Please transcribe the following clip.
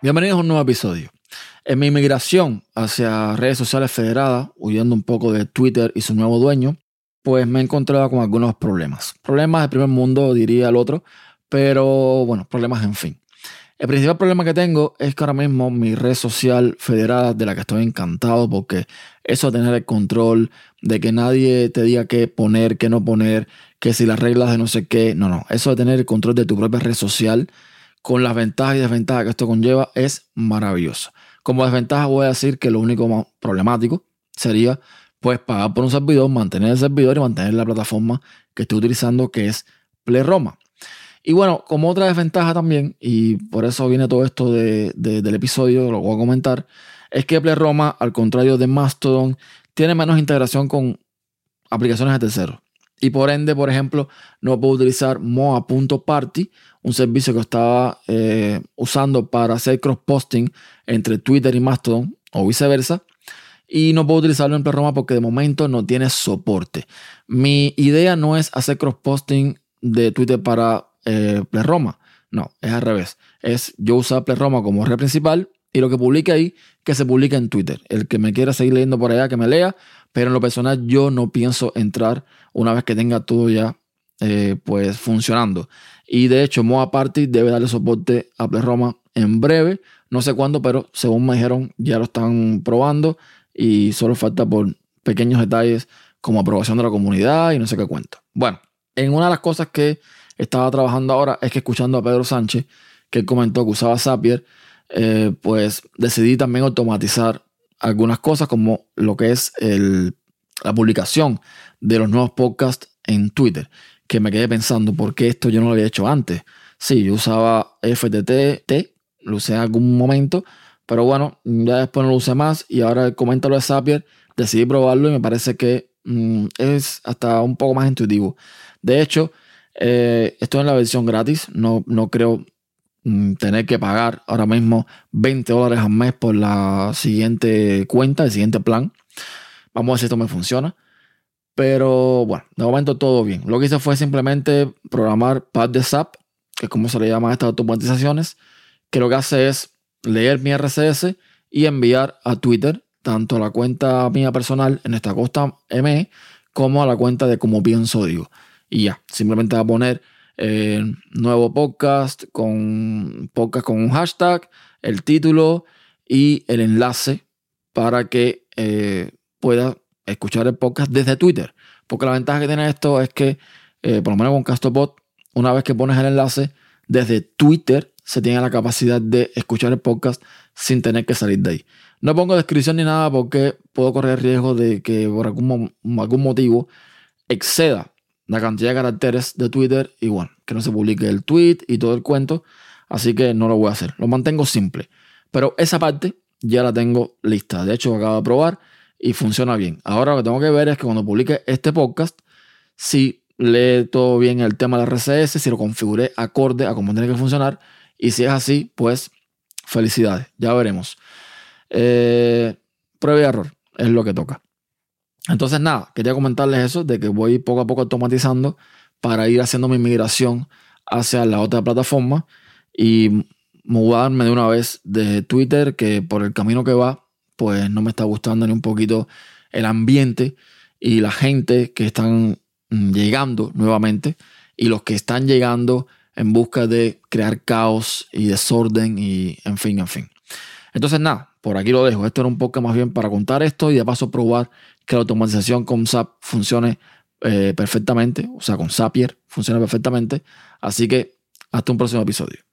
Bienvenidos a un nuevo episodio. En mi migración hacia redes sociales federadas, huyendo un poco de Twitter y su nuevo dueño, pues me he encontrado con algunos problemas. Problemas del primer mundo, diría el otro, pero bueno, problemas en fin. El principal problema que tengo es que ahora mismo mi red social federada, de la que estoy encantado, porque eso de tener el control, de que nadie te diga qué poner, qué no poner, que si las reglas de no sé qué, no, no, eso de tener el control de tu propia red social con las ventajas y desventajas que esto conlleva es maravilloso. Como desventaja voy a decir que lo único más problemático sería pues pagar por un servidor, mantener el servidor y mantener la plataforma que estoy utilizando que es Playroma. Y bueno, como otra desventaja también, y por eso viene todo esto del episodio, lo voy a comentar, es que Playroma, al contrario de Mastodon, tiene menos integración con aplicaciones de terceros. Y por ende, por ejemplo, no puedo utilizar moa.party, un servicio que estaba eh, usando para hacer cross-posting entre Twitter y Mastodon o viceversa. Y no puedo utilizarlo en Playroma porque de momento no tiene soporte. Mi idea no es hacer cross-posting de Twitter para eh, Playroma. No, es al revés. Es yo usar Playroma como red principal y lo que publique ahí, que se publique en Twitter. El que me quiera seguir leyendo por allá, que me lea. Pero en lo personal yo no pienso entrar una vez que tenga todo ya eh, pues funcionando. Y de hecho, Moa Party debe darle soporte a Roma en breve. No sé cuándo, pero según me dijeron, ya lo están probando. Y solo falta por pequeños detalles como aprobación de la comunidad y no sé qué cuento. Bueno, en una de las cosas que estaba trabajando ahora es que escuchando a Pedro Sánchez, que comentó que usaba Zapier, eh, pues decidí también automatizar algunas cosas como lo que es la publicación de los nuevos podcasts en Twitter, que me quedé pensando, ¿por qué esto yo no lo había hecho antes? Sí, yo usaba FTT, lo usé en algún momento, pero bueno, ya después no lo usé más y ahora comento lo de Zapier, decidí probarlo y me parece que mm, es hasta un poco más intuitivo. De hecho, eh, estoy en la versión gratis, no, no creo tener que pagar ahora mismo 20 dólares al mes por la siguiente cuenta, el siguiente plan. Vamos a ver si esto me funciona. Pero bueno, de momento todo bien. Lo que hice fue simplemente programar Pad de SAP, que es como se le llama a estas automatizaciones, que lo que hace es leer mi RCS y enviar a Twitter, tanto a la cuenta mía personal en esta costa ME, como a la cuenta de como pienso digo. Y ya, simplemente va a poner eh, nuevo podcast con podcast con un hashtag, el título y el enlace para que eh, pueda escuchar el podcast desde Twitter. Porque la ventaja que tiene esto es que, eh, por lo menos con Castopod, una vez que pones el enlace, desde Twitter se tiene la capacidad de escuchar el podcast sin tener que salir de ahí. No pongo descripción ni nada porque puedo correr riesgo de que por algún motivo exceda la cantidad de caracteres de Twitter bueno, que no se publique el tweet y todo el cuento. Así que no lo voy a hacer. Lo mantengo simple. Pero esa parte ya la tengo lista. De hecho, acabo de probar y funciona bien. Ahora lo que tengo que ver es que cuando publique este podcast, si lee todo bien el tema de RCS, si lo configuré acorde a cómo tiene que funcionar. Y si es así, pues felicidades. Ya veremos. Eh, prueba y error es lo que toca. Entonces, nada, quería comentarles eso, de que voy poco a poco automatizando para ir haciendo mi migración hacia la otra plataforma y mudarme de una vez de Twitter, que por el camino que va, pues no me está gustando ni un poquito el ambiente y la gente que están mm, llegando nuevamente y los que están llegando en busca de crear caos y desorden y en fin, en fin. Entonces nada, por aquí lo dejo. Esto era un poco más bien para contar esto y de paso probar que la automatización con SAP funcione eh, perfectamente, o sea, con Zapier funciona perfectamente. Así que hasta un próximo episodio.